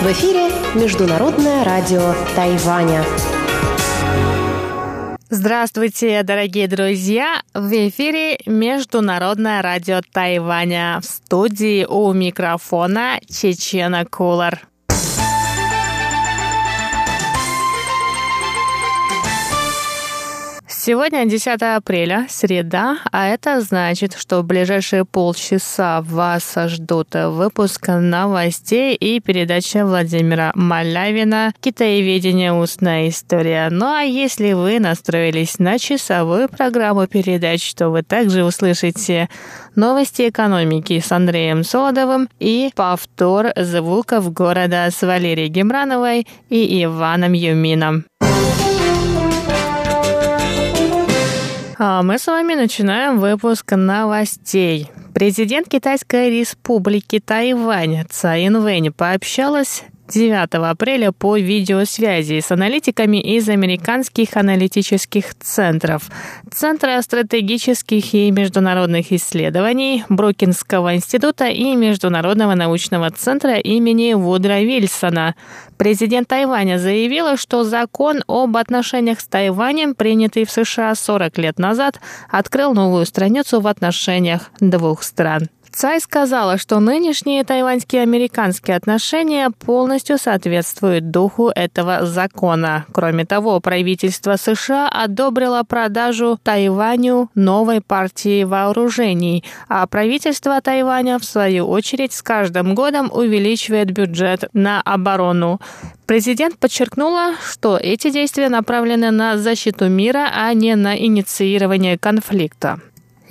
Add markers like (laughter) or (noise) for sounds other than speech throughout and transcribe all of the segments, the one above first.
В эфире Международное радио Тайваня. Здравствуйте, дорогие друзья! В эфире Международное радио Тайваня. В студии у микрофона Чечена Кулар. Сегодня 10 апреля, среда, а это значит, что в ближайшие полчаса вас ждут выпуск новостей и передача Владимира Малявина «Китаеведение. Устная история». Ну а если вы настроились на часовую программу передач, то вы также услышите новости экономики с Андреем Солодовым и повтор звуков города с Валерией Гемрановой и Иваном Юмином. Мы с вами начинаем выпуск новостей. Президент Китайской республики Тайвань Цаин Вэнь пообщалась 9 апреля по видеосвязи с аналитиками из американских аналитических центров, Центра стратегических и международных исследований, Брукинского института и Международного научного центра имени Вудра Вильсона. Президент Тайваня заявила, что закон об отношениях с Тайванем, принятый в США 40 лет назад, открыл новую страницу в отношениях двух стран. Цай сказала, что нынешние тайваньские американские отношения полностью соответствуют духу этого закона. Кроме того, правительство США одобрило продажу Тайваню новой партии вооружений, а правительство Тайваня, в свою очередь, с каждым годом увеличивает бюджет на оборону. Президент подчеркнула, что эти действия направлены на защиту мира, а не на инициирование конфликта.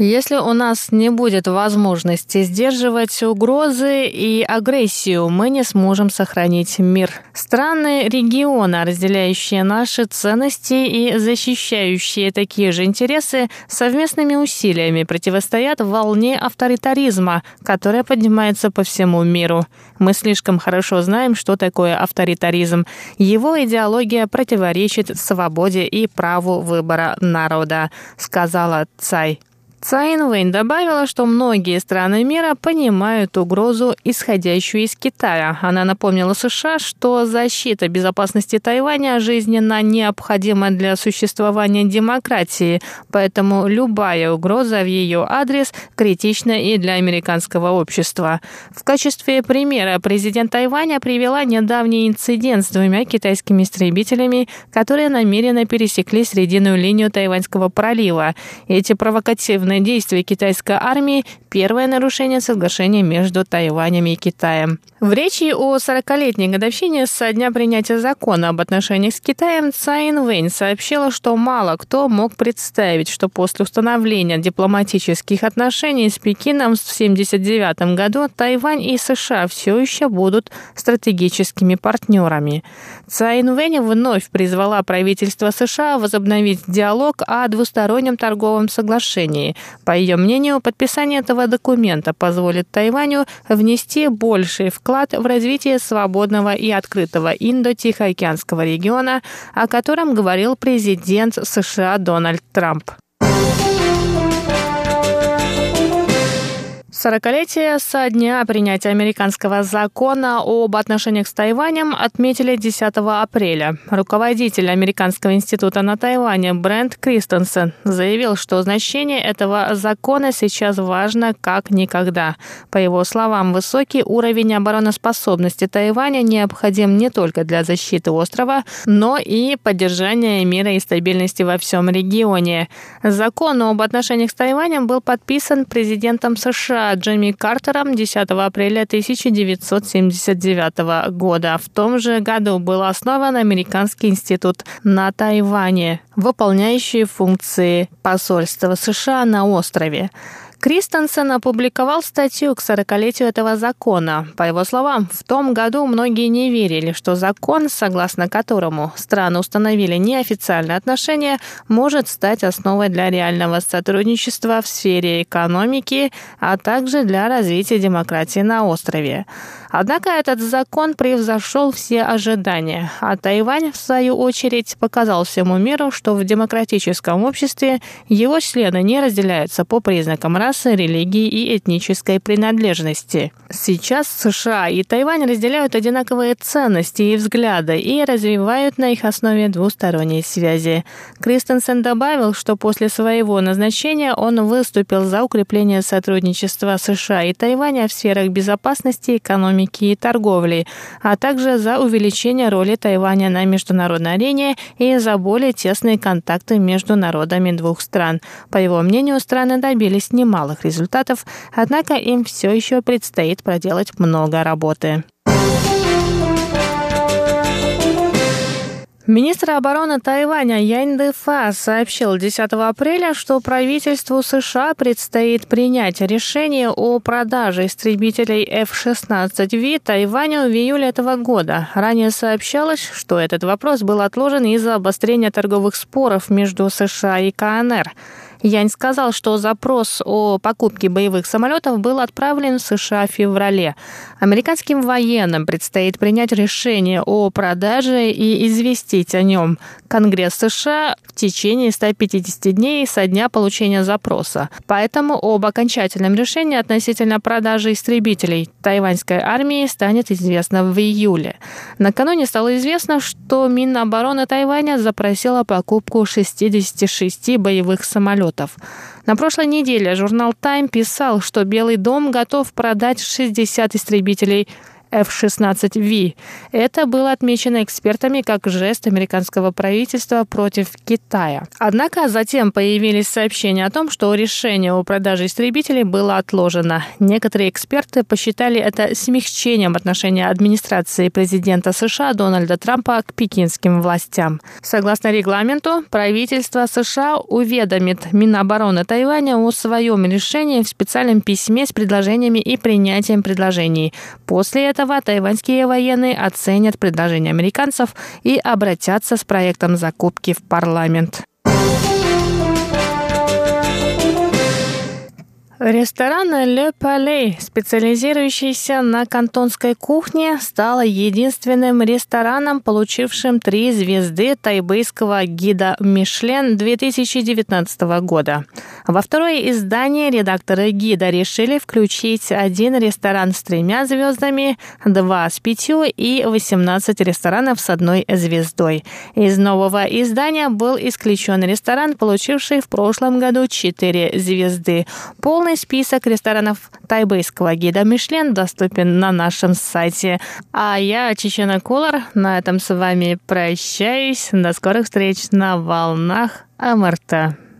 Если у нас не будет возможности сдерживать угрозы и агрессию, мы не сможем сохранить мир. Страны региона, разделяющие наши ценности и защищающие такие же интересы, совместными усилиями противостоят волне авторитаризма, которая поднимается по всему миру. Мы слишком хорошо знаем, что такое авторитаризм. Его идеология противоречит свободе и праву выбора народа, сказала Цай. Цайн Вэнь добавила, что многие страны мира понимают угрозу, исходящую из Китая. Она напомнила США, что защита безопасности Тайваня жизненно необходима для существования демократии, поэтому любая угроза в ее адрес критична и для американского общества. В качестве примера президент Тайваня привела недавний инцидент с двумя китайскими истребителями, которые намеренно пересекли срединную линию Тайваньского пролива. Эти провокативные военные действия китайской армии – первое нарушение соглашения между Тайванем и Китаем. В речи о 40-летней годовщине со дня принятия закона об отношениях с Китаем Цайн Вэнь сообщила, что мало кто мог представить, что после установления дипломатических отношений с Пекином в 1979 году Тайвань и США все еще будут стратегическими партнерами. Цайн Вэнь вновь призвала правительство США возобновить диалог о двустороннем торговом соглашении. По ее мнению, подписание этого документа позволит Тайваню внести больший вклад в развитие свободного и открытого Индо-Тихоокеанского региона, о котором говорил президент США Дональд Трамп. Сорокалетие со дня принятия американского закона об отношениях с Тайванем отметили 10 апреля. Руководитель Американского института на Тайване Брент Кристенсен заявил, что значение этого закона сейчас важно как никогда. По его словам, высокий уровень обороноспособности Тайваня необходим не только для защиты острова, но и поддержания мира и стабильности во всем регионе. Закон об отношениях с Тайванем был подписан президентом США Джимми Картером 10 апреля 1979 года. В том же году был основан Американский институт на Тайване, выполняющий функции посольства США на острове. Кристенсен опубликовал статью к 40-летию этого закона. По его словам, в том году многие не верили, что закон, согласно которому страны установили неофициальные отношения, может стать основой для реального сотрудничества в сфере экономики, а также для развития демократии на острове. Однако этот закон превзошел все ожидания, а Тайвань, в свою очередь, показал всему миру, что в демократическом обществе его члены не разделяются по признакам расы, религии и этнической принадлежности. Сейчас США и Тайвань разделяют одинаковые ценности и взгляды и развивают на их основе двусторонние связи. Кристенсен добавил, что после своего назначения он выступил за укрепление сотрудничества США и Тайваня в сферах безопасности, экономики и торговли, а также за увеличение роли Тайваня на международной арене и за более тесные контакты между народами двух стран. По его мнению, страны добились немалых результатов, однако им все еще предстоит проделать много работы. Министр обороны Тайваня Янь Дэфа сообщил 10 апреля, что правительству США предстоит принять решение о продаже истребителей F-16V Тайваню в июле этого года. Ранее сообщалось, что этот вопрос был отложен из-за обострения торговых споров между США и КНР. Янь сказал, что запрос о покупке боевых самолетов был отправлен в США в феврале. Американским военным предстоит принять решение о продаже и известить о нем Конгресс США в течение 150 дней со дня получения запроса. Поэтому об окончательном решении относительно продажи истребителей тайваньской армии станет известно в июле. Накануне стало известно, что Минобороны Тайваня запросила покупку 66 боевых самолетов самолетов. На прошлой неделе журнал Time писал, что Белый дом готов продать 60 истребителей F-16V. Это было отмечено экспертами как жест американского правительства против Китая. Однако затем появились сообщения о том, что решение о продаже истребителей было отложено. Некоторые эксперты посчитали это смягчением отношения администрации президента США Дональда Трампа к пекинским властям. Согласно регламенту, правительство США уведомит Минобороны Тайваня о своем решении в специальном письме с предложениями и принятием предложений. После этого этого тайваньские военные оценят предложение американцев и обратятся с проектом закупки в парламент. Ресторан «Le Palais», специализирующийся на кантонской кухне, стал единственным рестораном, получившим три звезды тайбэйского гида «Мишлен» 2019 года. Во второе издание редакторы гида решили включить один ресторан с тремя звездами, два с пятью и 18 ресторанов с одной звездой. Из нового издания был исключен ресторан, получивший в прошлом году четыре звезды. Полный список ресторанов тайбэйского гида Мишлен доступен на нашем сайте. А я, Чечена Кулар, на этом с вами прощаюсь. До скорых встреч на волнах МРТ.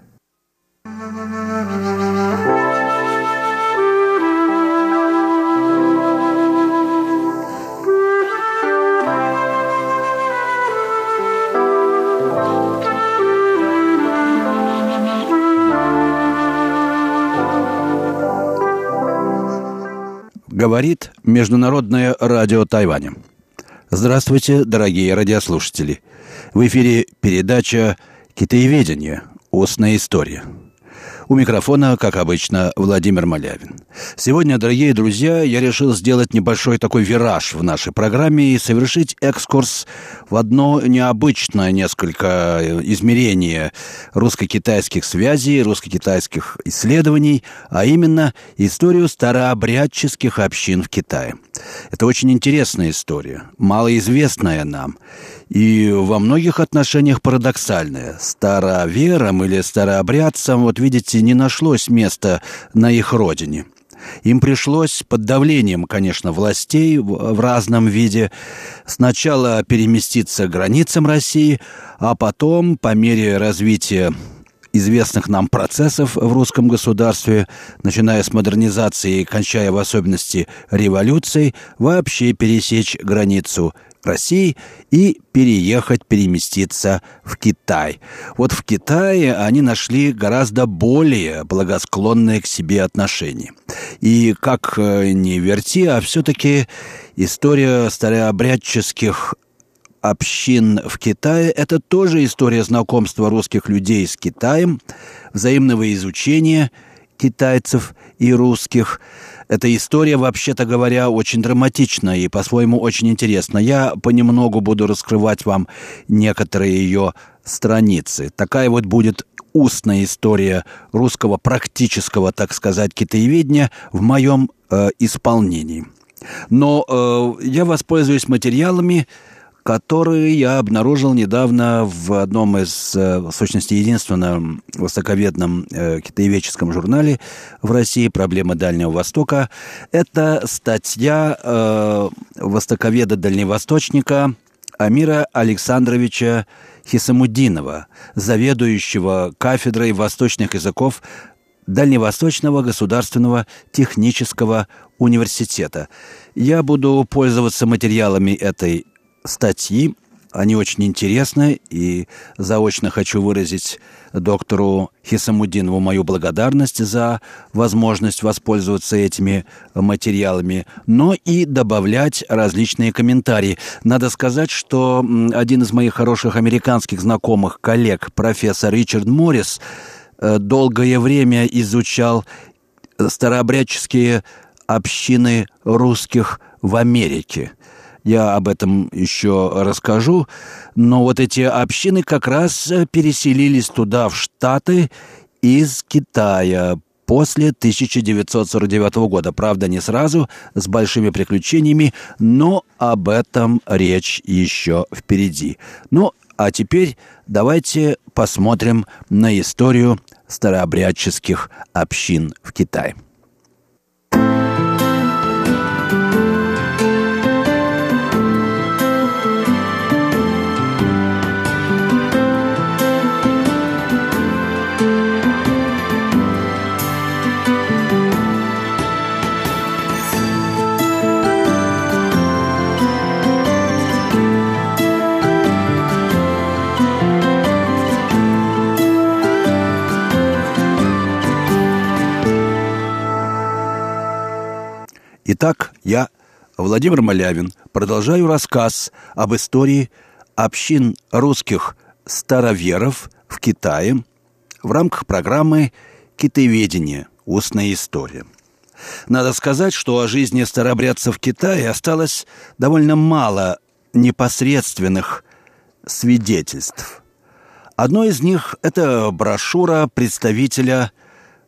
Говорит Международное радио Тайваня. Здравствуйте, дорогие радиослушатели. В эфире передача «Китаеведение. Устная история». У микрофона, как обычно, Владимир Малявин. Сегодня, дорогие друзья, я решил сделать небольшой такой вираж в нашей программе и совершить экскурс в одно необычное несколько измерение русско-китайских связей, русско-китайских исследований, а именно историю старообрядческих общин в Китае. Это очень интересная история, малоизвестная нам и во многих отношениях парадоксальная. Староверам или старообрядцам, вот видите, не нашлось места на их родине. Им пришлось под давлением, конечно, властей в разном виде сначала переместиться к границам России, а потом, по мере развития известных нам процессов в русском государстве, начиная с модернизации и кончая в особенности революцией, вообще пересечь границу России и переехать, переместиться в Китай. Вот в Китае они нашли гораздо более благосклонные к себе отношения. И как э, не верти, а все-таки история старообрядческих общин в Китае – это тоже история знакомства русских людей с Китаем, взаимного изучения китайцев и русских – эта история, вообще-то говоря, очень драматична и по-своему очень интересна. Я понемногу буду раскрывать вам некоторые ее страницы. Такая вот будет устная история русского практического, так сказать, китаеведения в моем э, исполнении. Но э, я воспользуюсь материалами, которые я обнаружил недавно в одном из, э, в сущности, единственном востоковедном э, китаеведческом журнале в России «Проблемы Дальнего Востока». Это статья э, востоковеда-дальневосточника Амира Александровича Хисамудинова, заведующего кафедрой восточных языков Дальневосточного государственного технического университета. Я буду пользоваться материалами этой статьи. Они очень интересны, и заочно хочу выразить доктору Хисамудинову мою благодарность за возможность воспользоваться этими материалами, но и добавлять различные комментарии. Надо сказать, что один из моих хороших американских знакомых, коллег, профессор Ричард Моррис, э, долгое время изучал старообрядческие общины русских в Америке – я об этом еще расскажу. Но вот эти общины как раз э, переселились туда, в Штаты, из Китая после 1949 года. Правда, не сразу, с большими приключениями, но об этом речь еще впереди. Ну, а теперь давайте посмотрим на историю старообрядческих общин в Китае. Итак, я, Владимир Малявин, продолжаю рассказ об истории общин русских староверов в Китае в рамках программы «Китаеведение. Устная история». Надо сказать, что о жизни старобрядцев в Китае осталось довольно мало непосредственных свидетельств. Одно из них – это брошюра представителя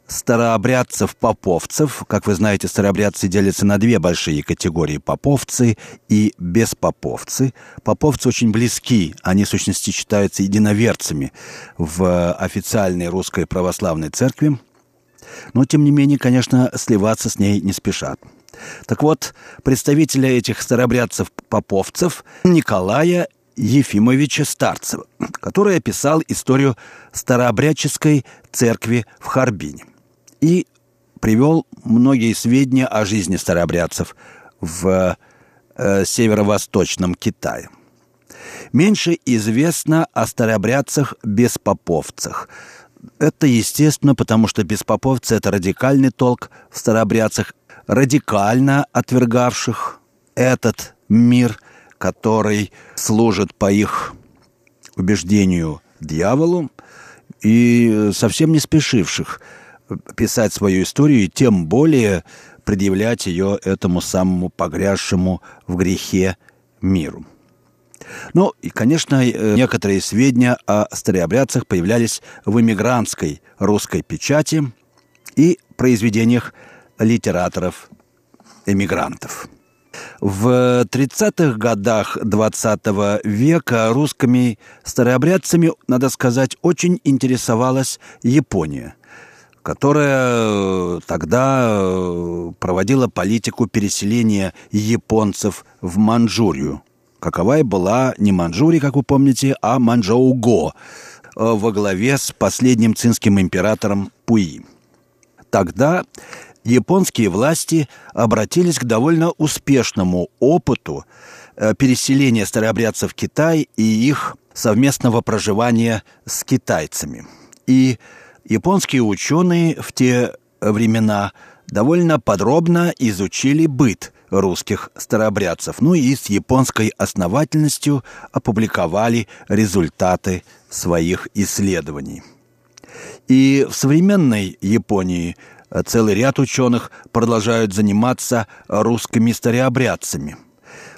старообрядцев-поповцев. Как вы знаете, старообрядцы делятся на две большие категории – поповцы и беспоповцы. Поповцы очень близки, они в сущности считаются единоверцами в официальной русской православной церкви. Но, тем не менее, конечно, сливаться с ней не спешат. Так вот, представителя этих старообрядцев-поповцев Николая Ефимовича Старцева, который описал историю старообрядческой церкви в Харбине и привел многие сведения о жизни старообрядцев в э, северо-восточном Китае. Меньше известно о старообрядцах-беспоповцах. Это естественно, потому что беспоповцы – это радикальный толк в старообрядцах, радикально отвергавших этот мир, который служит по их убеждению дьяволу, и совсем не спешивших – писать свою историю и тем более предъявлять ее этому самому погрязшему в грехе миру. Ну и, конечно, э, некоторые сведения о старообрядцах появлялись в эмигрантской русской печати и произведениях литераторов-эмигрантов. В 30-х годах 20 века русскими старообрядцами, надо сказать, очень интересовалась Япония – которая э, тогда э, проводила политику переселения японцев в Манчжурию. Какова была не Манчжурия, как вы помните, а Манчжоу-Го э, во главе с последним цинским императором Пуи. Тогда японские власти обратились к довольно успешному опыту переселения старообрядцев в Китай и их совместного проживания с китайцами. И японские ученые в те времена довольно подробно изучили быт русских старообрядцев, ну и с японской основательностью опубликовали результаты своих исследований. И в современной Японии целый ряд ученых продолжают заниматься русскими старообрядцами.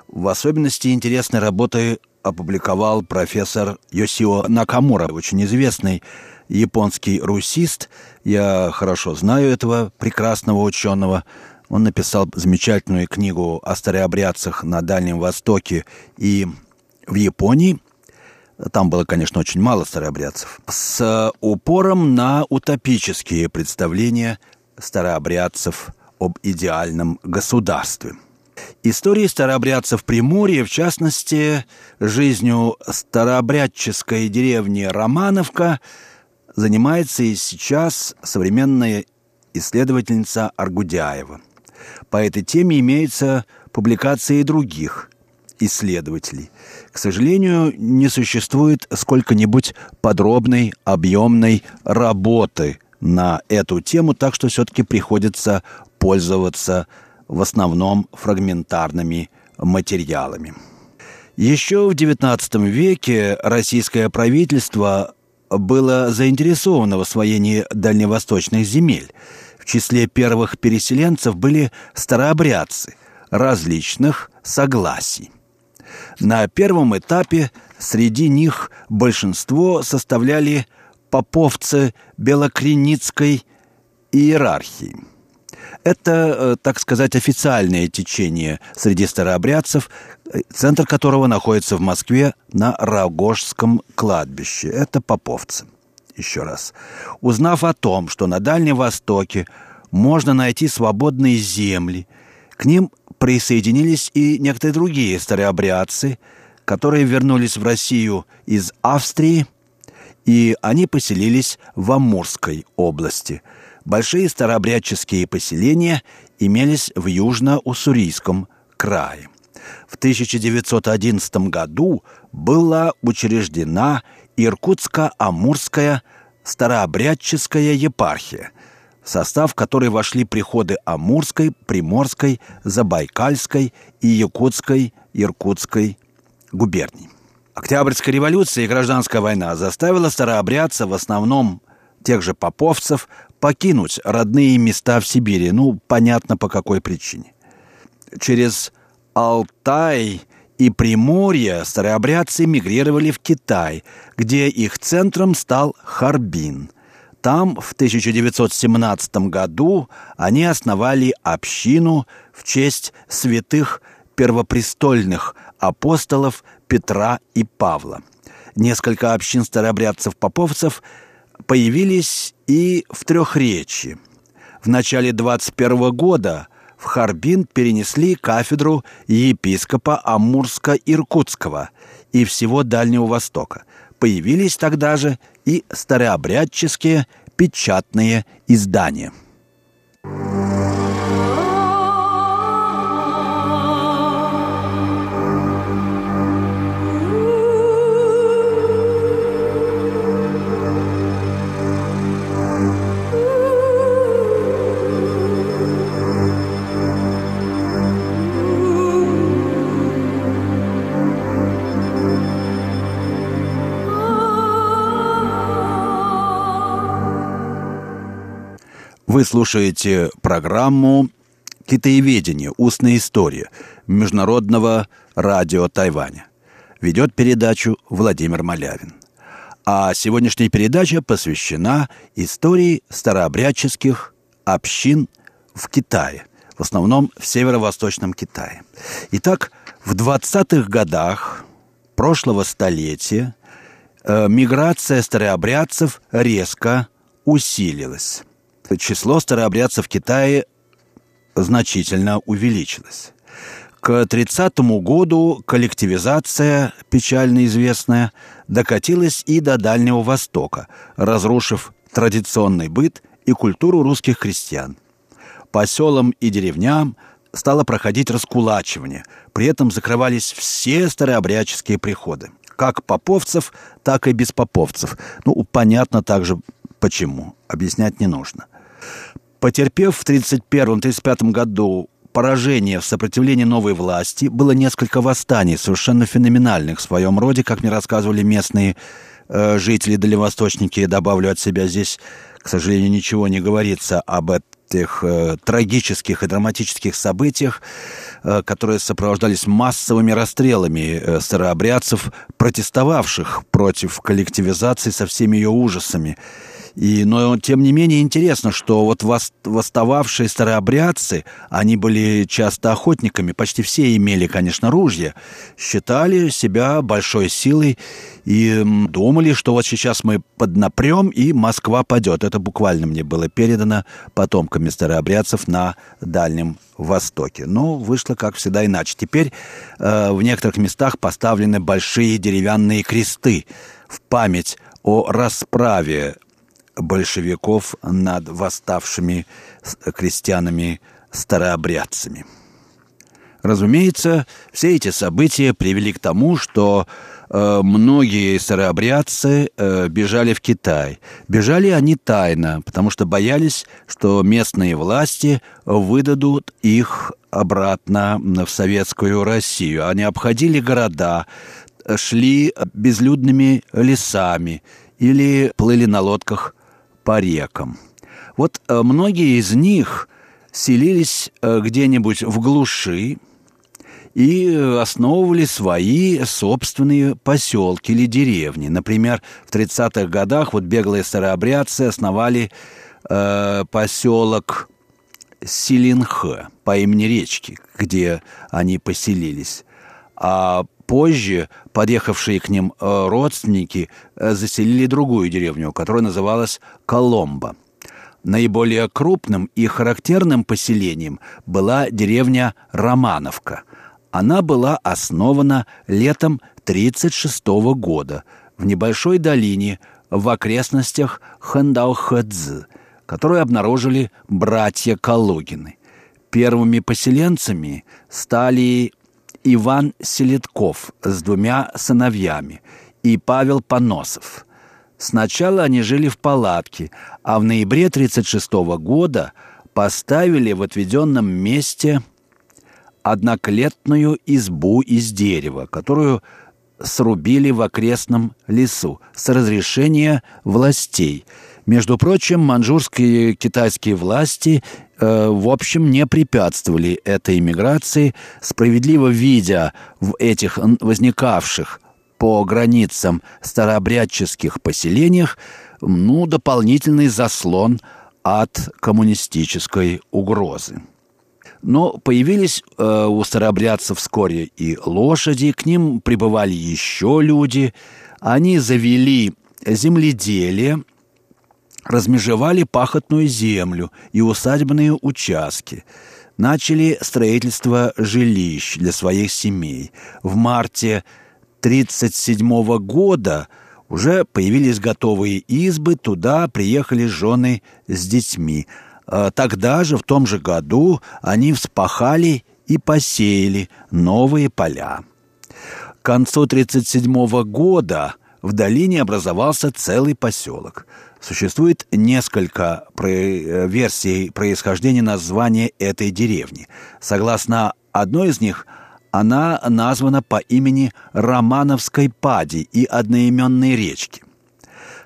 В особенности интересной работы опубликовал профессор Йосио Накамура, очень известный японский русист. Я хорошо знаю этого прекрасного ученого. Он написал замечательную книгу о старообрядцах на Дальнем Востоке и в Японии. Там было, конечно, очень мало старообрядцев. С упором на утопические представления старообрядцев об идеальном государстве. Истории старообрядцев Приморья, в частности, жизнью старообрядческой деревни Романовка, занимается и сейчас современная исследовательница Аргудяева. По этой теме имеются публикации других исследователей. К сожалению, не существует сколько-нибудь подробной, объемной работы на эту тему, так что все-таки приходится пользоваться в основном фрагментарными материалами. Еще в XIX веке российское правительство было заинтересовано в освоении дальневосточных земель. В числе первых переселенцев были старообрядцы различных согласий. На первом этапе среди них большинство составляли поповцы Белокреницкой иерархии. Это, э, так сказать, официальное течение среди старообрядцев, э, центр которого находится в Москве на Рогожском кладбище. Это поповцы. Еще раз. Узнав о том, что на Дальнем Востоке можно найти свободные земли, к ним присоединились и некоторые другие старообрядцы, которые вернулись в Россию из Австрии, и они поселились в Амурской области. Большие старообрядческие поселения имелись в Южно-Уссурийском крае. В 1911 году была учреждена Иркутско-Амурская старообрядческая епархия – в состав которой вошли приходы Амурской, Приморской, Забайкальской и Якутской, Иркутской губерний. Октябрьская революция и гражданская война заставила старообрядцев, в основном тех же поповцев, покинуть родные места в Сибири. Ну, понятно, по какой причине. Через Алтай и Приморье старообрядцы мигрировали в Китай, где их центром стал Харбин. Там в 1917 году они основали общину в честь святых первопрестольных апостолов Петра и Павла. Несколько общин старообрядцев-поповцев появились и в Трехречи. В начале 21 года в Харбин перенесли кафедру епископа Амурска-Иркутского и всего Дальнего Востока – появились тогда же и старообрядческие печатные издания – Вы слушаете программу «Китаеведение. Устная история» Международного радио Тайваня. Ведет передачу Владимир Малявин. А сегодняшняя передача посвящена истории старообрядческих общин в Китае, в основном в северо-восточном Китае. Итак, в 20-х годах прошлого столетия э, миграция старообрядцев резко усилилась число старообрядцев в Китае значительно увеличилось. К 30 году коллективизация, печально известная, докатилась и до Дальнего Востока, разрушив традиционный быт и культуру русских крестьян. По селам и деревням стало проходить раскулачивание. При этом закрывались все старообрядческие приходы. Как поповцев, так и беспоповцев. Ну, понятно также почему. Объяснять не нужно. Потерпев в 1931-1935 году поражение в сопротивлении новой власти, было несколько восстаний, совершенно феноменальных в своем роде, как мне рассказывали местные э, жители дальневосточники. Добавлю от себя здесь, к сожалению, ничего не говорится об этих э, трагических и драматических событиях, э, которые сопровождались массовыми расстрелами э, старообрядцев, протестовавших против коллективизации со всеми ее ужасами. И, но, тем не менее, интересно, что вот восстававшие старообрядцы, они были часто охотниками, почти все имели, конечно, ружья, считали себя большой силой и думали, что вот сейчас мы поднапрем, и Москва падет. Это буквально мне было передано потомками старообрядцев на Дальнем Востоке. Но вышло, как всегда, иначе. Теперь э, в некоторых местах поставлены большие деревянные кресты в память о расправе большевиков над восставшими крестьянами-старообрядцами. Разумеется, все эти события привели к тому, что э, многие старообрядцы э, бежали в Китай. Бежали они тайно, потому что боялись, что местные власти выдадут их обратно в советскую Россию. Они обходили города, шли безлюдными лесами или плыли на лодках по рекам. Вот э, многие из них селились э, где-нибудь в глуши и основывали свои собственные поселки или деревни. Например, в 30-х годах вот беглые старообрядцы основали э, поселок Силинхэ по имени речки, где они поселились. А Позже подъехавшие к ним э, родственники э, заселили другую деревню, которая называлась Коломбо. Наиболее крупным и характерным поселением была деревня Романовка. Она была основана летом 1936 года в небольшой долине в окрестностях Хандаухадзы, которую обнаружили братья Калугины. Первыми поселенцами стали Иван Селедков с двумя сыновьями и Павел Поносов. Сначала они жили в палатке, а в ноябре 1936 года поставили в отведенном месте одноклетную избу из дерева, которую срубили в окрестном лесу с разрешения властей. Между прочим, манчжурские китайские власти в общем, не препятствовали этой иммиграции, справедливо видя в этих возникавших по границам старообрядческих поселениях ну, дополнительный заслон от коммунистической угрозы. Но появились э, у старообрядцев вскоре и лошади, к ним прибывали еще люди. Они завели земледелие – размежевали пахотную землю и усадебные участки, начали строительство жилищ для своих семей. В марте 1937 года уже появились готовые избы, туда приехали жены с детьми. А тогда же, в том же году, они вспахали и посеяли новые поля. К концу 1937 года в долине образовался целый поселок – Существует несколько э, версий происхождения названия этой деревни. Согласно одной из них, она названа по имени Романовской Пади и одноименной речки.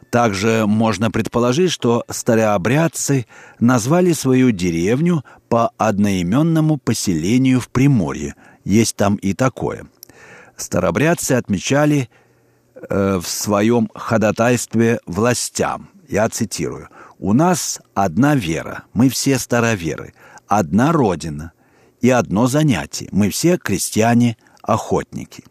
Также можно предположить, что старообрядцы назвали свою деревню по одноименному поселению в Приморье. Есть там и такое. Старообрядцы отмечали э, в своем ходатайстве властям – я цитирую. «У нас одна вера, мы все староверы, одна родина и одно занятие. Мы все крестьяне-охотники.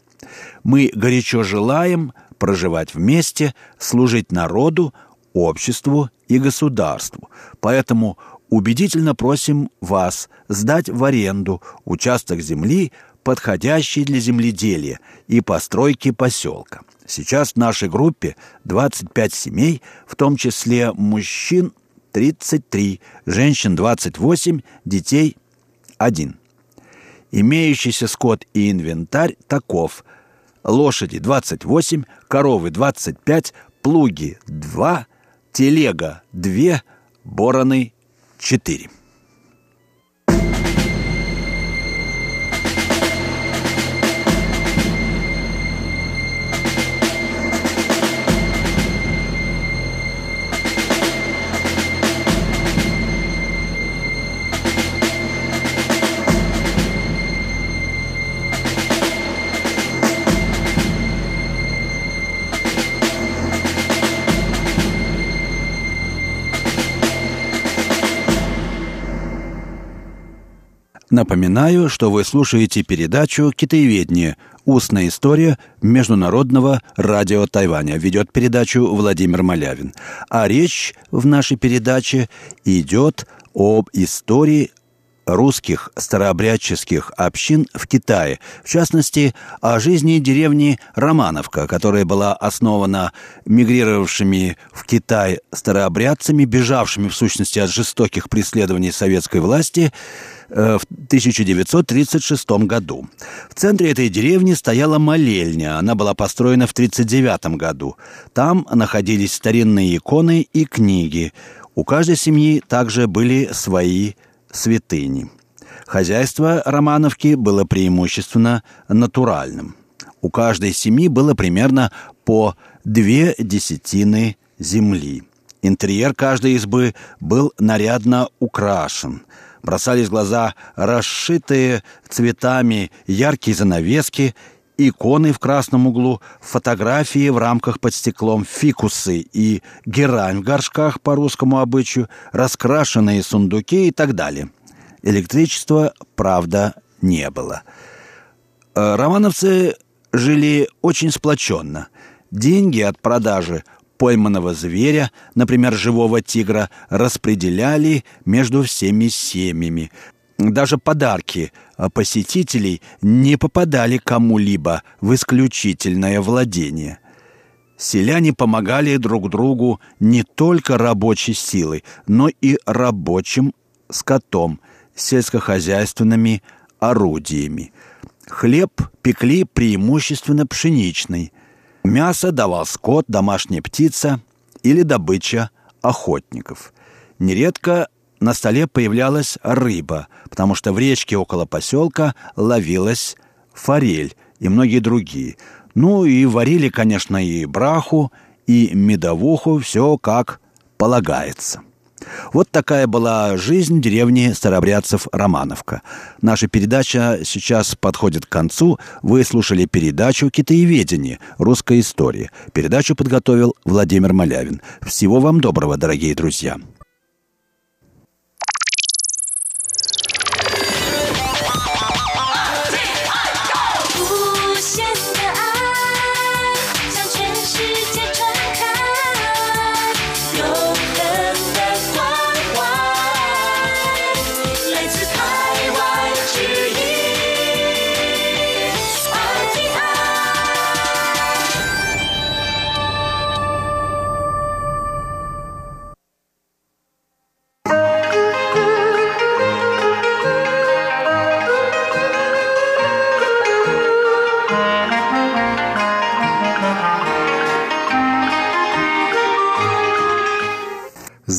Мы горячо желаем проживать вместе, служить народу, обществу и государству. Поэтому убедительно просим вас сдать в аренду участок земли, подходящий для земледелия и постройки поселка. Сейчас в нашей группе 25 семей, в том числе мужчин 33, женщин 28, детей 1. Имеющийся скот и инвентарь таков. Лошади 28, коровы 25, плуги 2, телега 2, бороны 4. Напоминаю, что вы слушаете передачу «Китаеведение. Устная история Международного радио Тайваня». Ведет передачу Владимир Малявин. А речь в нашей передаче идет об истории русских старообрядческих общин в Китае, в частности, о жизни деревни Романовка, которая была основана мигрировавшими в Китай старообрядцами, бежавшими в сущности от жестоких преследований советской власти в 1936 году. В центре этой деревни стояла молельня. Она была построена в 1939 году. Там находились старинные иконы и книги. У каждой семьи также были свои святыни. Хозяйство Романовки было преимущественно натуральным. У каждой семьи было примерно по две десятины земли. Интерьер каждой избы был нарядно украшен. Бросались глаза расшитые цветами яркие занавески иконы в красном углу, фотографии в рамках под стеклом, фикусы и герань в горшках по русскому обычаю, раскрашенные сундуки и так далее. Электричества, правда, не было. Э, романовцы жили очень сплоченно. Деньги от продажи пойманного зверя, например, живого тигра, распределяли между всеми семьями. Даже подарки посетителей не попадали кому-либо в исключительное владение. Селяне помогали друг другу не только рабочей силой, но и рабочим скотом, сельскохозяйственными орудиями. Хлеб пекли преимущественно пшеничный. Мясо давал скот, домашняя птица или добыча охотников. Нередко на столе появлялась рыба, потому что в речке около поселка ловилась форель и многие другие. Ну и варили, конечно, и браху, и медовуху, все как полагается. Вот такая была жизнь деревни старобрядцев Романовка. Наша передача сейчас подходит к концу. Вы слушали передачу «Китаеведение. Русская история». Передачу подготовил Владимир Малявин. Всего вам доброго, дорогие друзья.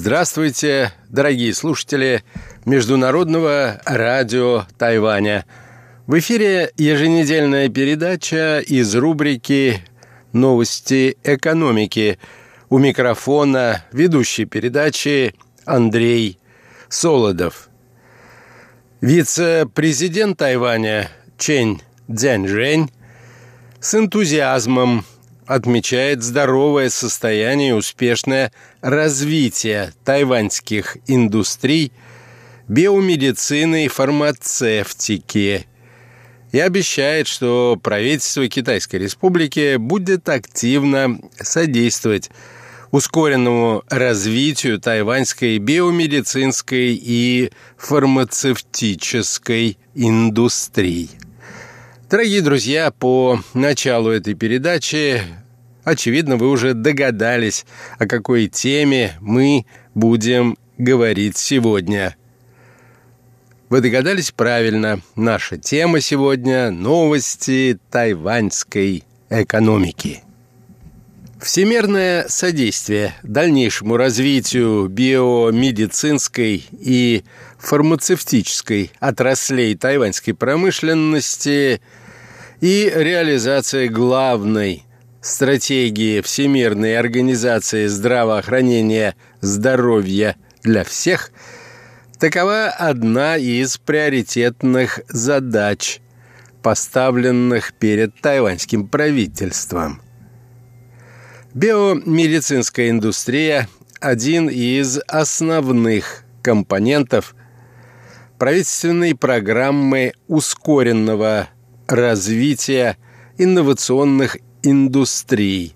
Здравствуйте, дорогие слушатели Международного радио Тайваня. В эфире еженедельная передача из рубрики «Новости экономики». У микрофона ведущий передачи Андрей Солодов. Вице-президент Тайваня Чэнь Цзяньжэнь с энтузиазмом отмечает здоровое состояние и успешное развитие тайваньских индустрий, биомедицины и фармацевтики и обещает, что правительство Китайской Республики будет активно содействовать ускоренному развитию тайваньской биомедицинской и фармацевтической индустрии. Дорогие друзья, по началу этой передачи, очевидно, вы уже догадались, о какой теме мы будем говорить сегодня. Вы догадались правильно. Наша тема сегодня – новости тайваньской экономики. Всемирное содействие дальнейшему развитию биомедицинской и фармацевтической отраслей тайваньской промышленности и реализация главной стратегии Всемирной организации здравоохранения здоровья для всех – Такова одна из приоритетных задач, поставленных перед тайваньским правительством. Биомедицинская индустрия – один из основных компонентов правительственной программы ускоренного развития инновационных индустрий,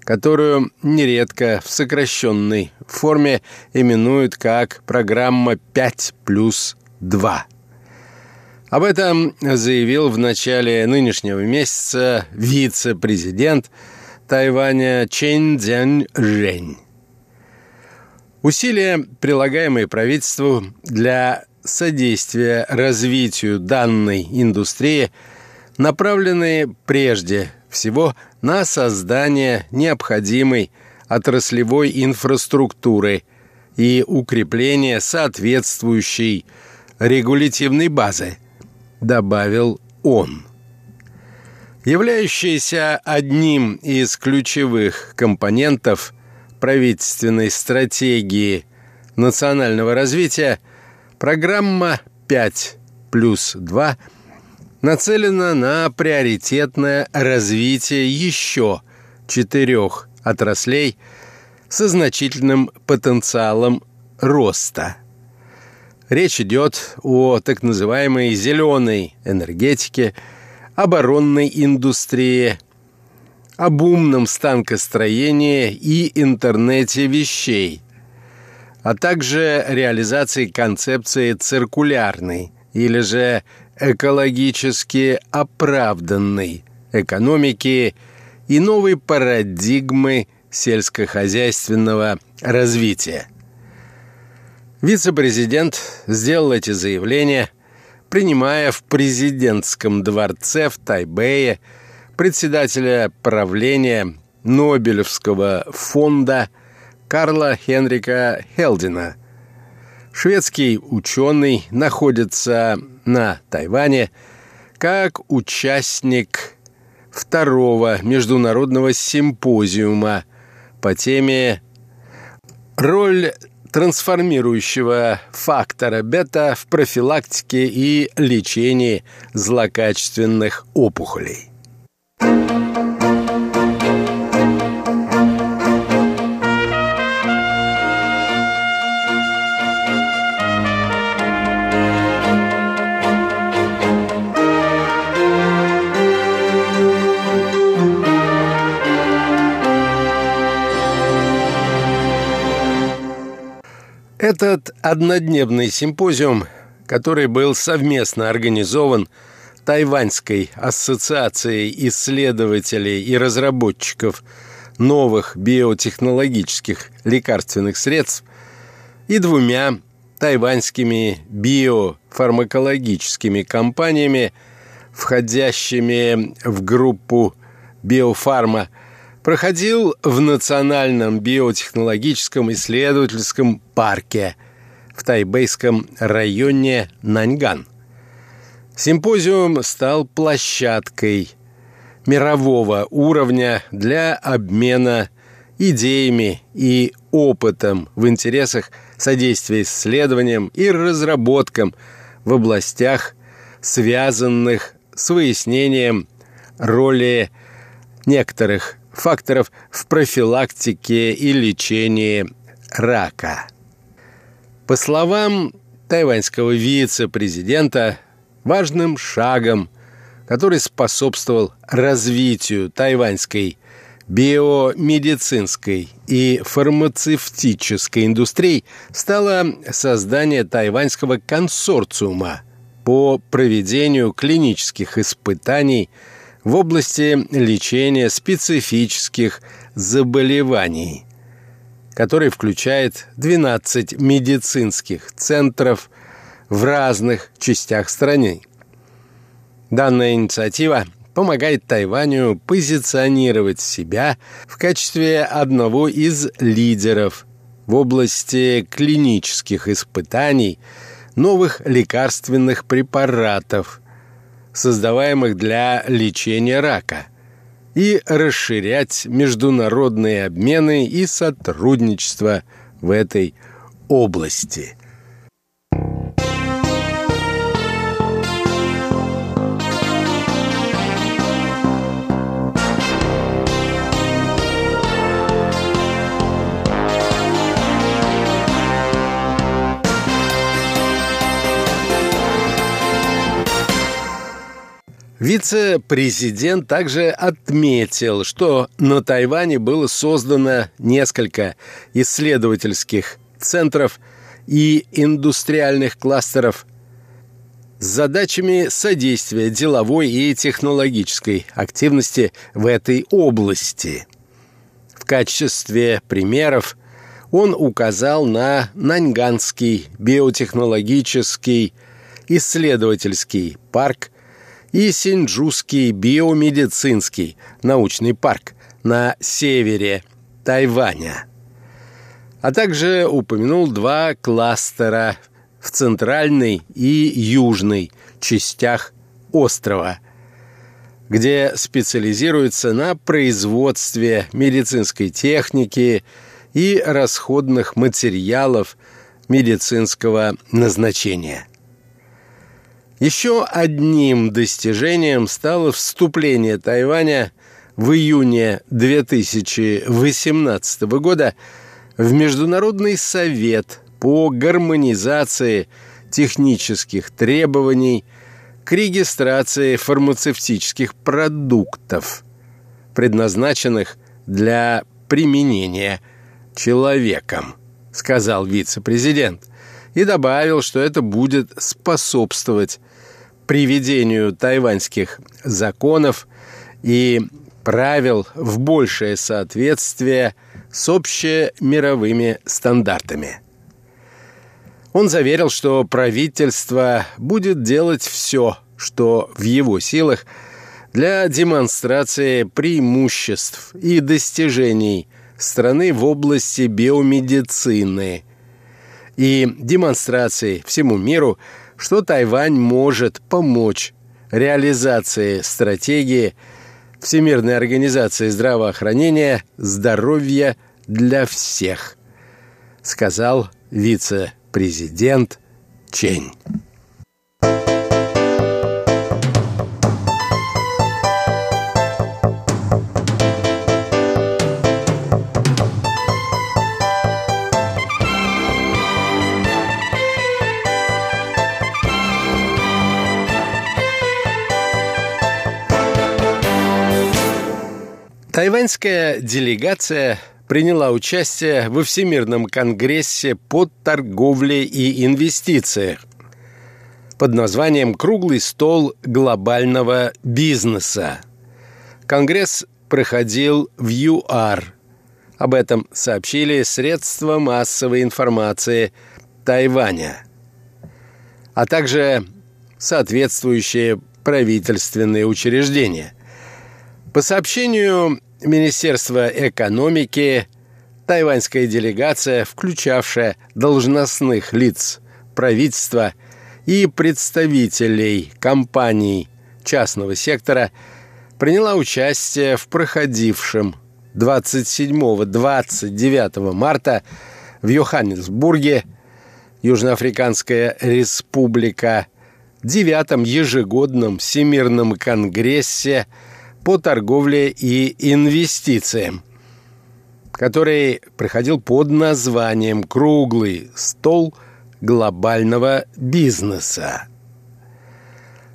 которую нередко в сокращенной форме именуют как программа 5 плюс 2. Об этом заявил в начале нынешнего месяца вице-президент Тайваня Чен Цзянь Жень. Усилия, прилагаемые правительству для содействия развитию данной индустрии, направлены прежде всего на создание необходимой отраслевой инфраструктуры и укрепление соответствующей регулятивной базы, добавил он. Являющаяся одним из ключевых компонентов правительственной стратегии национального развития, программа 5 плюс 2 – нацелена на приоритетное развитие еще четырех отраслей со значительным потенциалом роста. Речь идет о так называемой зеленой энергетике, оборонной индустрии, об умном станкостроении и интернете вещей, а также реализации концепции циркулярной или же экологически оправданной экономики и новой парадигмы сельскохозяйственного развития. Вице-президент сделал эти заявления, принимая в президентском дворце в Тайбэе председателя правления Нобелевского фонда Карла Хенрика Хелдина. Шведский ученый находится на Тайване как участник второго международного симпозиума по теме «Роль трансформирующего фактора бета в профилактике и лечении злокачественных опухолей». Этот однодневный симпозиум, который был совместно организован Тайваньской ассоциацией исследователей и разработчиков новых биотехнологических лекарственных средств и двумя тайваньскими биофармакологическими компаниями, входящими в группу биофарма – проходил в Национальном биотехнологическом исследовательском парке в тайбейском районе Наньган. Симпозиум стал площадкой мирового уровня для обмена идеями и опытом в интересах содействия исследованиям и разработкам в областях, связанных с выяснением роли некоторых факторов в профилактике и лечении рака. По словам тайваньского вице-президента, важным шагом, который способствовал развитию тайваньской биомедицинской и фармацевтической индустрии, стало создание тайваньского консорциума по проведению клинических испытаний – в области лечения специфических заболеваний, который включает 12 медицинских центров в разных частях страны. Данная инициатива помогает Тайваню позиционировать себя в качестве одного из лидеров в области клинических испытаний новых лекарственных препаратов, создаваемых для лечения рака, и расширять международные обмены и сотрудничество в этой области. Вице-президент также отметил, что на Тайване было создано несколько исследовательских центров и индустриальных кластеров с задачами содействия деловой и технологической активности в этой области. В качестве примеров он указал на Наньганский биотехнологический исследовательский парк – и Синджузский биомедицинский научный парк на севере Тайваня. А также упомянул два кластера в центральной и южной частях острова, где специализируется на производстве медицинской техники и расходных материалов медицинского назначения. Еще одним достижением стало вступление Тайваня в июне 2018 года в Международный совет по гармонизации технических требований к регистрации фармацевтических продуктов, предназначенных для применения человеком, сказал вице-президент, и добавил, что это будет способствовать приведению тайваньских законов и правил в большее соответствие с общемировыми стандартами. Он заверил, что правительство будет делать все, что в его силах для демонстрации преимуществ и достижений страны в области биомедицины и демонстрации всему миру – что Тайвань может помочь реализации стратегии Всемирной организации здравоохранения «Здоровье для всех», сказал вице-президент Чень. Тайваньская делегация приняла участие во Всемирном конгрессе по торговле и инвестициях под названием «Круглый стол глобального бизнеса». Конгресс проходил в ЮАР. Об этом сообщили средства массовой информации Тайваня, а также соответствующие правительственные учреждения. По сообщению Министерство экономики, тайваньская делегация, включавшая должностных лиц правительства и представителей компаний частного сектора, приняла участие в проходившем 27-29 марта в Йоханнесбурге, Южноафриканская республика, девятом ежегодном Всемирном конгрессе – по торговле и инвестициям, который проходил под названием «Круглый стол глобального бизнеса».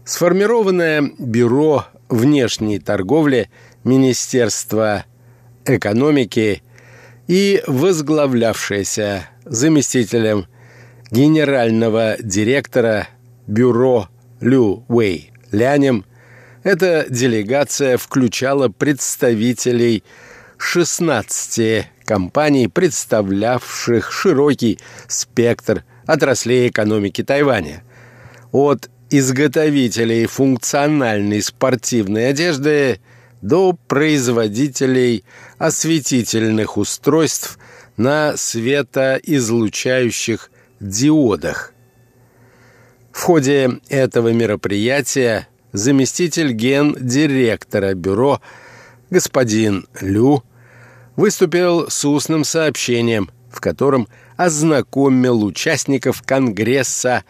Сформированное Бюро внешней торговли Министерства экономики и возглавлявшееся заместителем генерального директора бюро Лю Уэй Лянем – эта делегация включала представителей 16 компаний, представлявших широкий спектр отраслей экономики Тайваня. От изготовителей функциональной спортивной одежды до производителей осветительных устройств на светоизлучающих диодах. В ходе этого мероприятия заместитель гендиректора бюро господин Лю выступил с устным сообщением, в котором ознакомил участников Конгресса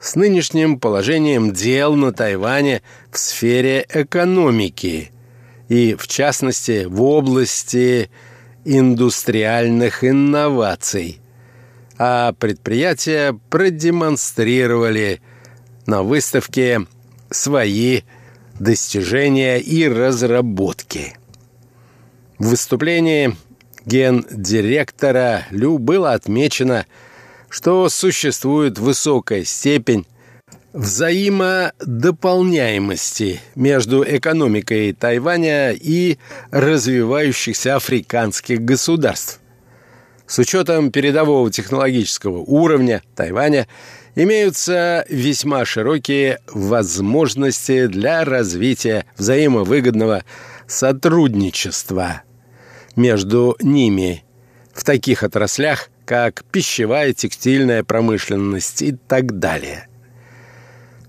с нынешним положением дел на Тайване в сфере экономики и, в частности, в области индустриальных инноваций. А предприятия продемонстрировали на выставке свои достижения и разработки. В выступлении гендиректора Лю было отмечено, что существует высокая степень взаимодополняемости между экономикой Тайваня и развивающихся африканских государств. С учетом передового технологического уровня Тайваня имеются весьма широкие возможности для развития взаимовыгодного сотрудничества между ними в таких отраслях, как пищевая, текстильная промышленность и так далее.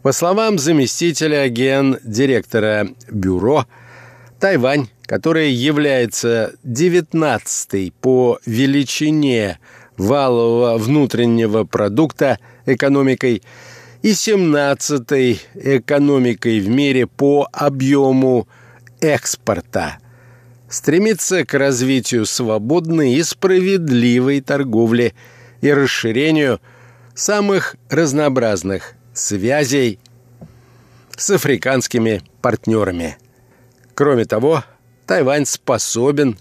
По словам заместителя ген-директора бюро, Тайвань, который является 19 по величине валового внутреннего продукта экономикой и 17 экономикой в мире по объему экспорта – стремится к развитию свободной и справедливой торговли и расширению самых разнообразных связей с африканскими партнерами. Кроме того, Тайвань способен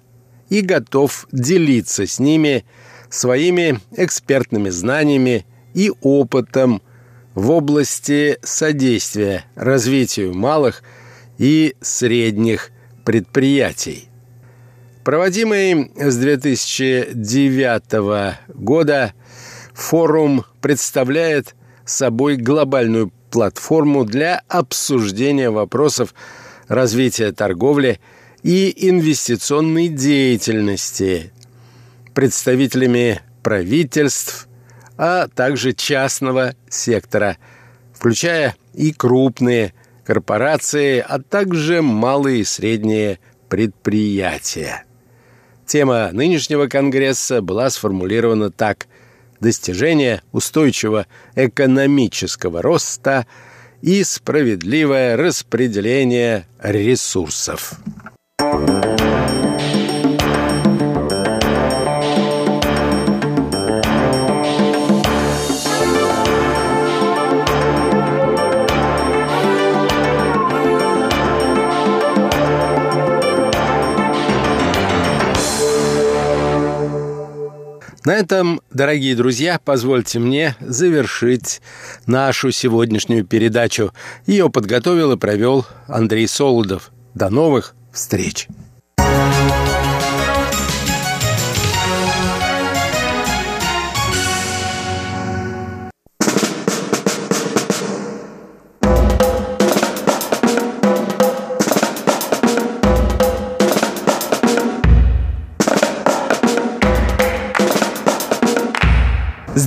и готов делиться с ними своими экспертными знаниями и опытом в области содействия развитию малых и средних предприятий. Проводимый с 2009 года форум представляет собой глобальную платформу для обсуждения вопросов развития торговли и инвестиционной деятельности представителями правительств, а также частного сектора, включая и крупные корпорации, а также малые и средние предприятия. Тема нынешнего Конгресса была сформулирована так «Достижение устойчивого экономического роста и справедливое распределение ресурсов». На этом, дорогие друзья, позвольте мне завершить нашу сегодняшнюю передачу. Ее подготовил и провел Андрей Солодов. До новых встреч!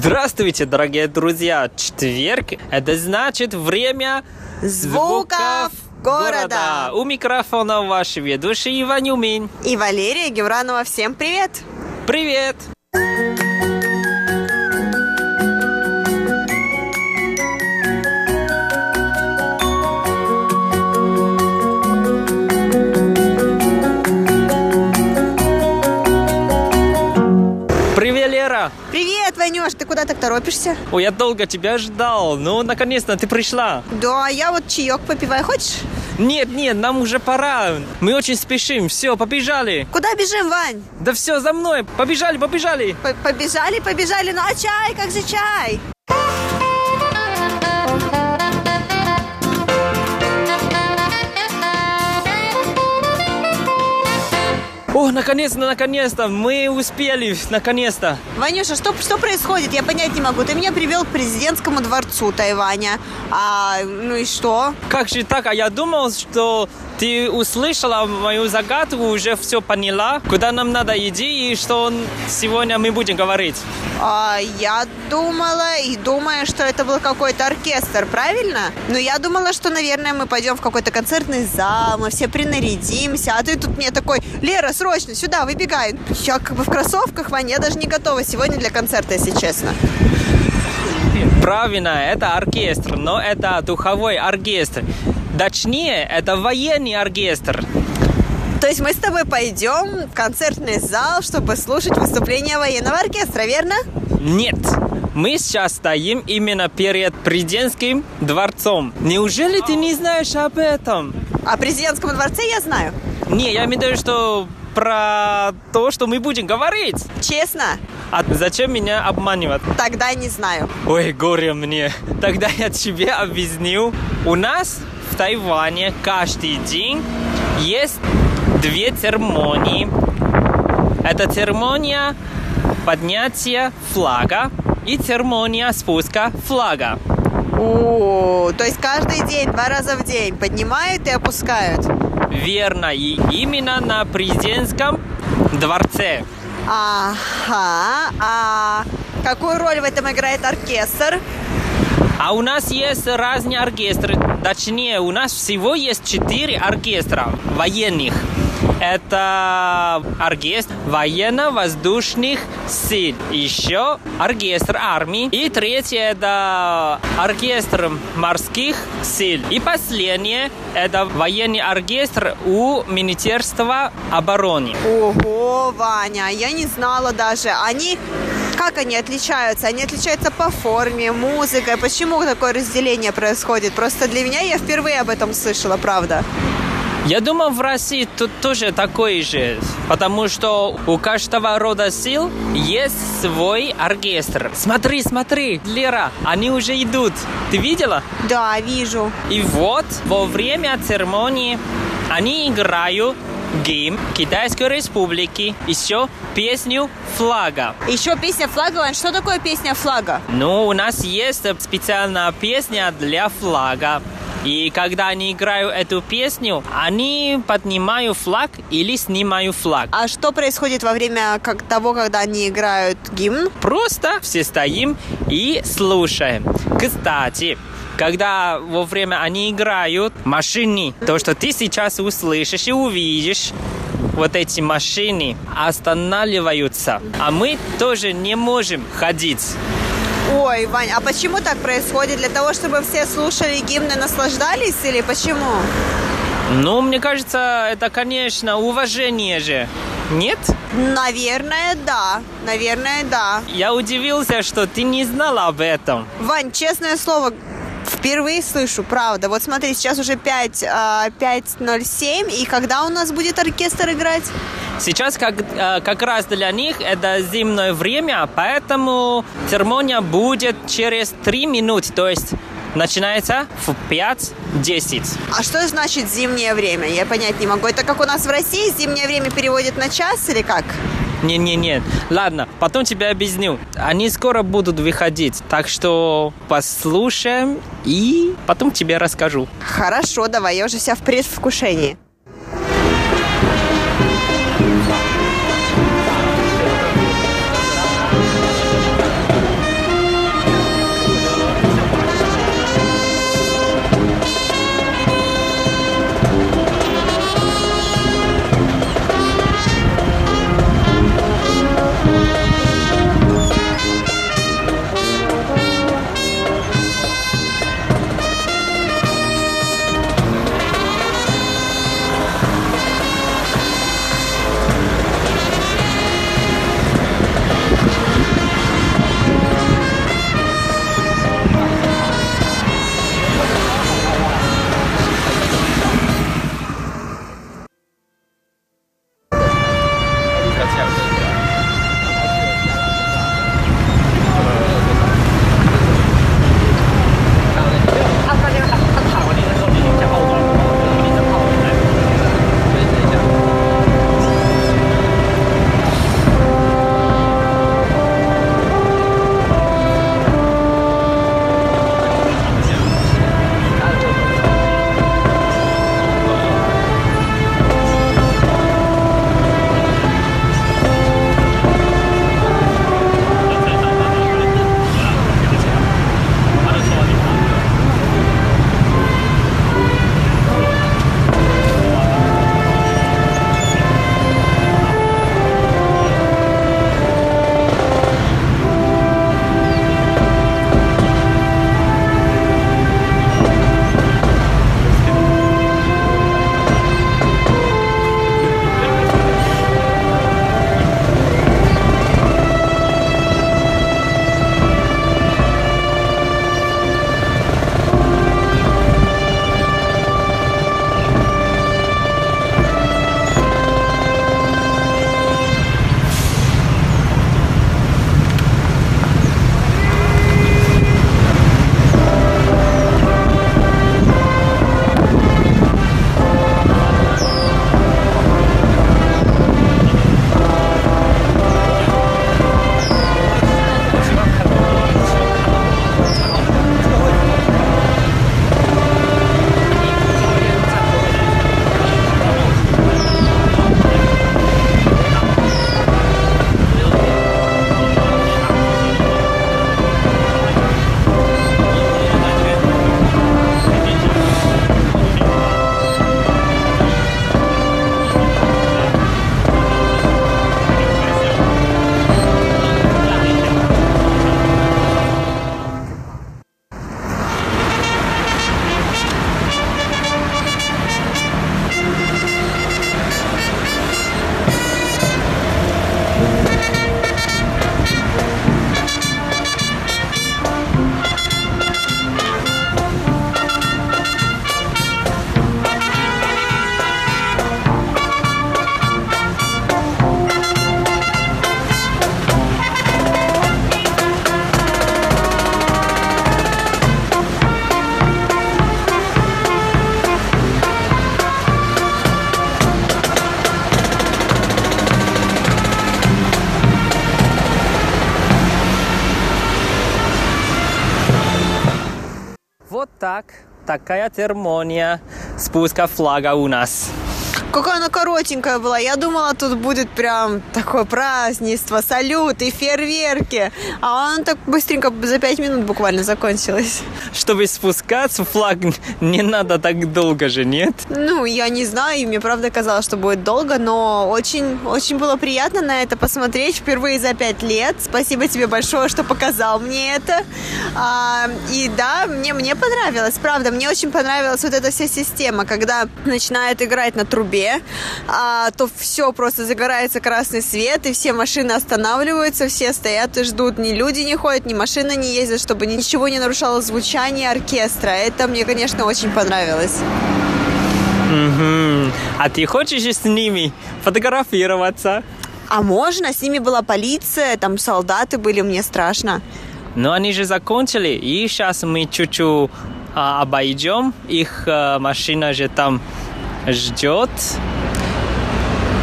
Здравствуйте, дорогие друзья! Четверг – это значит время звуков города. города. У микрофона ваш ведущий Иван Юмин. И Валерия Гевранова. Всем привет! Привет! Ванюш, ты куда так торопишься? Ой, я долго тебя ждал. Ну, наконец-то ты пришла. Да, я вот чаек попиваю. Хочешь? Нет, нет, нам уже пора. Мы очень спешим. Все, побежали. Куда бежим, Вань? Да все, за мной. Побежали, побежали. П побежали, побежали. Ну а чай, как за чай? О, наконец-то, наконец-то, мы успели, наконец-то. Ванюша, что, что происходит? Я понять не могу. Ты меня привел к президентскому дворцу Тайваня. А, ну и что? Как же так? А я думал, что ты услышала мою загадку, уже все поняла, куда нам надо идти и что сегодня мы будем говорить. А, я думала и думаю, что это был какой-то оркестр, правильно? Но я думала, что, наверное, мы пойдем в какой-то концертный зал, мы все принарядимся, а ты тут мне такой, Лера, срочно, сюда, выбегай. Я как бы в кроссовках, Ваня, я даже не готова сегодня для концерта, если честно. Правильно, это оркестр, но это духовой оркестр. Точнее, это военный оркестр. То есть мы с тобой пойдем в концертный зал, чтобы слушать выступление военного оркестра, верно? Нет, мы сейчас стоим именно перед президентским дворцом. Неужели ты не знаешь об этом? О президентском дворце я знаю. Не, я имею в виду, что про то, что мы будем говорить. Честно? А зачем меня обманывать? Тогда не знаю. Ой, горе мне. Тогда я тебе объясню. У нас Тайване каждый день есть две церемонии. Это церемония поднятия флага и церемония спуска флага. О, то есть каждый день, два раза в день поднимают и опускают? Верно, и именно на президентском дворце. Ага, а какую роль в этом играет оркестр? А у нас есть разные оркестры. Точнее, у нас всего есть четыре оркестра военных. Это оркестр военно-воздушных сил. Еще оркестр армии. И третье это оркестр морских сил. И последнее это военный оркестр у Министерства обороны. Ого, Ваня, я не знала даже. Они как они отличаются? Они отличаются по форме, музыкой. Почему такое разделение происходит? Просто для меня я впервые об этом слышала, правда. Я думаю, в России тут тоже такой же, потому что у каждого рода сил есть свой оркестр. Смотри, смотри, Лера, они уже идут. Ты видела? Да, вижу. И вот во время церемонии они играют гимн Китайской Республики, еще песню флага. Еще песня флага, что такое песня флага? Ну, у нас есть специальная песня для флага. И когда они играют эту песню, они поднимают флаг или снимают флаг. А что происходит во время как, того, когда они играют гимн? Просто все стоим и слушаем. Кстати, когда во время они играют машины, то, что ты сейчас услышишь и увидишь, вот эти машины останавливаются, а мы тоже не можем ходить. Ой, Вань, а почему так происходит? Для того, чтобы все слушали гимны, наслаждались или почему? Ну, мне кажется, это, конечно, уважение же. Нет? Наверное, да. Наверное, да. Я удивился, что ты не знала об этом. Вань, честное слово, впервые слышу, правда. Вот смотри, сейчас уже 5, 5.07, и когда у нас будет оркестр играть? Сейчас как, как раз для них это зимнее время, поэтому церемония будет через 3 минуты, то есть начинается в 5-10. А что значит зимнее время? Я понять не могу. Это как у нас в России зимнее время переводят на час или как? Не-не-не. Ладно, потом тебе объясню. Они скоро будут выходить, так что послушаем и потом тебе расскажу. Хорошо, давай, я уже вся в предвкушении. Такая церемония спуска флага у нас. Какая она коротенькая была. Я думала, тут будет прям такое празднество, салют и фейерверки. А она так быстренько за пять минут буквально закончилась. Чтобы спускаться, флаг не надо так долго же, нет? Ну, я не знаю, и мне правда казалось, что будет долго, но очень, очень было приятно на это посмотреть впервые за пять лет. Спасибо тебе большое, что показал мне это. А, и да, мне, мне понравилось, правда, мне очень понравилась вот эта вся система, когда начинают играть на трубе, Москве, а, то все просто загорается красный свет, и все машины останавливаются, все стоят и ждут. Ни люди не ходят, ни машины не ездят, чтобы ничего не нарушало звучание оркестра. Это мне, конечно, очень понравилось. Угу. А ты хочешь с ними фотографироваться? А можно? С ними была полиция, там солдаты были, мне страшно. Но они же закончили, и сейчас мы чуть-чуть а, обойдем. Их а, машина же там ждет.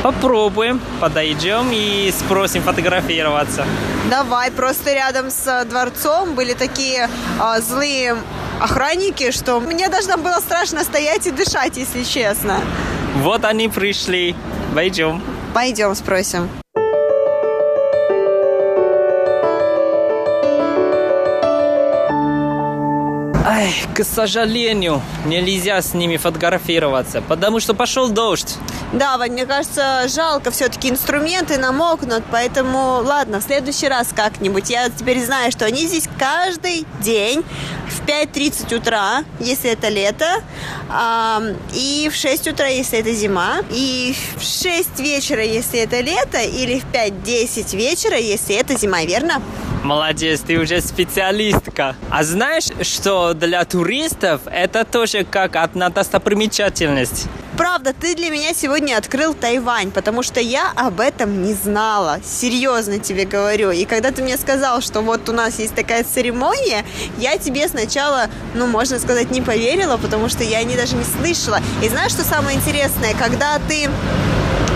Попробуем, подойдем и спросим фотографироваться. Давай, просто рядом с дворцом были такие а, злые охранники, что мне даже там было страшно стоять и дышать, если честно. Вот они пришли. Пойдем. Пойдем, спросим. Ай, к сожалению, нельзя с ними фотографироваться, потому что пошел дождь. Да, Вань, мне кажется, жалко все-таки инструменты намокнут, поэтому ладно, в следующий раз как-нибудь. Я теперь знаю, что они здесь каждый день в 5.30 утра, если это лето, и в 6 утра, если это зима, и в 6 вечера, если это лето, или в 5-10 вечера, если это зима, верно? Молодец, ты уже специалистка. А знаешь, что для туристов это тоже как одна достопримечательность? Правда, ты для меня сегодня открыл Тайвань, потому что я об этом не знала. Серьезно тебе говорю. И когда ты мне сказал, что вот у нас есть такая церемония, я тебе сначала, ну, можно сказать, не поверила, потому что я не даже не слышала. И знаешь, что самое интересное? Когда ты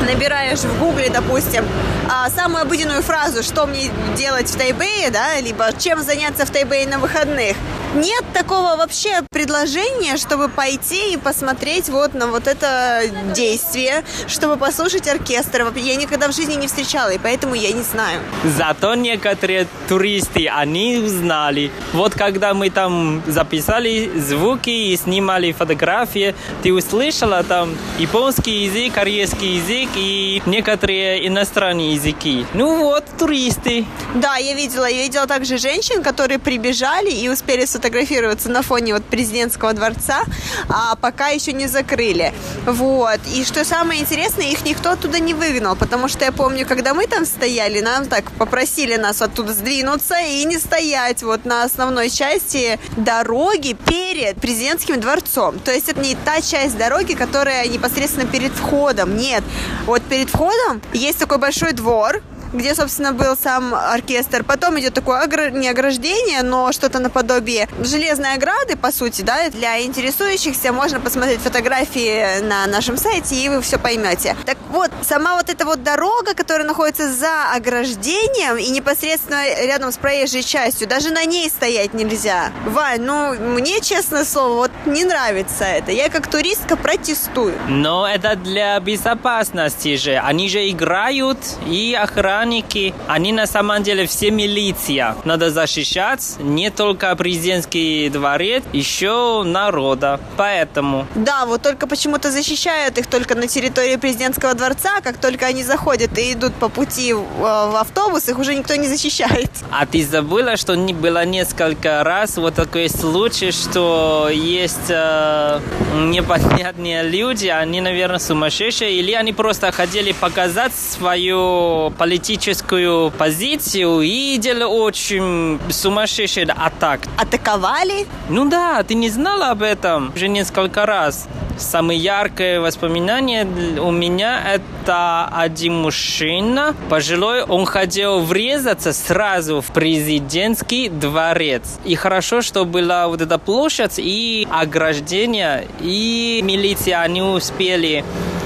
набираешь в гугле, допустим, а, самую обыденную фразу, что мне делать в Тайбэе, да, либо чем заняться в Тайбэе на выходных, нет такого вообще предложения, чтобы пойти и посмотреть вот на вот это действие, чтобы послушать оркестр. Я никогда в жизни не встречала, и поэтому я не знаю. Зато некоторые туристы, они узнали. Вот когда мы там записали звуки и снимали фотографии, ты услышала там японский язык, корейский язык и некоторые иностранные языки. Ну вот, туристы. Да, я видела. Я видела также женщин, которые прибежали и успели сфотографироваться на фоне вот президентского дворца, а пока еще не закрыли. Вот. И что самое интересное, их никто оттуда не выгнал, потому что я помню, когда мы там стояли, нам так попросили нас оттуда сдвинуться и не стоять вот на основной части дороги перед президентским дворцом. То есть это не та часть дороги, которая непосредственно перед входом. Нет. Вот перед входом есть такой большой двор, где, собственно, был сам оркестр. Потом идет такое огр... не ограждение, но что-то наподобие железной ограды, по сути, да, для интересующихся можно посмотреть фотографии на нашем сайте, и вы все поймете. Так вот, сама вот эта вот дорога, которая находится за ограждением и непосредственно рядом с проезжей частью, даже на ней стоять нельзя. Вань, ну, мне, честное слово, вот не нравится это. Я как туристка протестую. Но это для безопасности же. Они же играют и охраняют охранники, они на самом деле все милиция. Надо защищать не только президентский дворец, еще народа. Поэтому... Да, вот только почему-то защищают их только на территории президентского дворца. Как только они заходят и идут по пути в автобус, их уже никто не защищает. А ты забыла, что не было несколько раз вот такой случай, что есть э, непонятные люди, они, наверное, сумасшедшие, или они просто хотели показать свою политическую политическую позицию и делали очень сумасшедший атак. Атаковали? Ну да, ты не знала об этом уже несколько раз. Самое яркое воспоминание у меня это один мужчина, пожилой, он хотел врезаться сразу в президентский дворец. И хорошо, что была вот эта площадь и ограждение, и милиция, они успели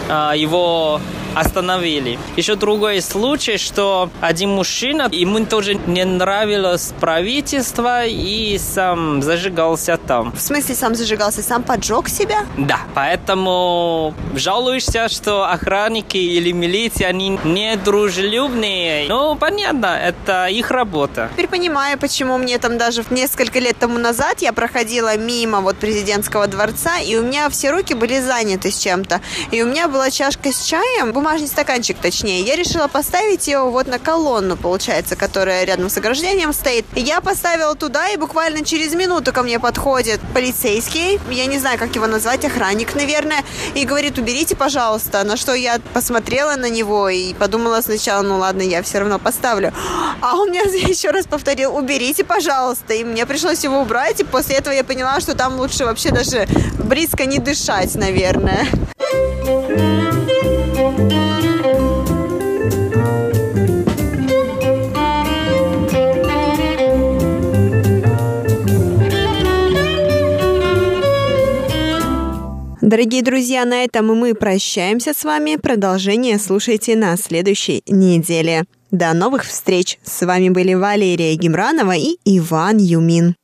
а, его остановили. Еще другой случай, что один мужчина, ему тоже не нравилось правительство и сам зажигался там. В смысле сам зажигался, сам поджег себя? Да, поэтому жалуешься, что охранники или милиция, они не дружелюбные. Ну, понятно, это их работа. Теперь понимаю, почему мне там даже несколько лет тому назад я проходила мимо вот президентского дворца, и у меня все руки были заняты с чем-то. И у меня была чашка с чаем, бумажный стаканчик точнее. Я решила поставить его вот на колонну, получается, которая рядом с ограждением стоит. Я поставила туда, и буквально через минуту ко мне подходит полицейский, я не знаю, как его назвать, охранник, наверное, и говорит, уберите, пожалуйста. На что я посмотрела на него и подумала сначала, ну ладно, я все равно поставлю. А он мне (laughs) еще раз повторил, уберите, пожалуйста. И мне пришлось его убрать, и после этого я поняла, что там лучше вообще даже близко не дышать, наверное. Дорогие друзья, на этом мы прощаемся с вами. Продолжение слушайте на следующей неделе. До новых встреч! С вами были Валерия Гимранова и Иван Юмин.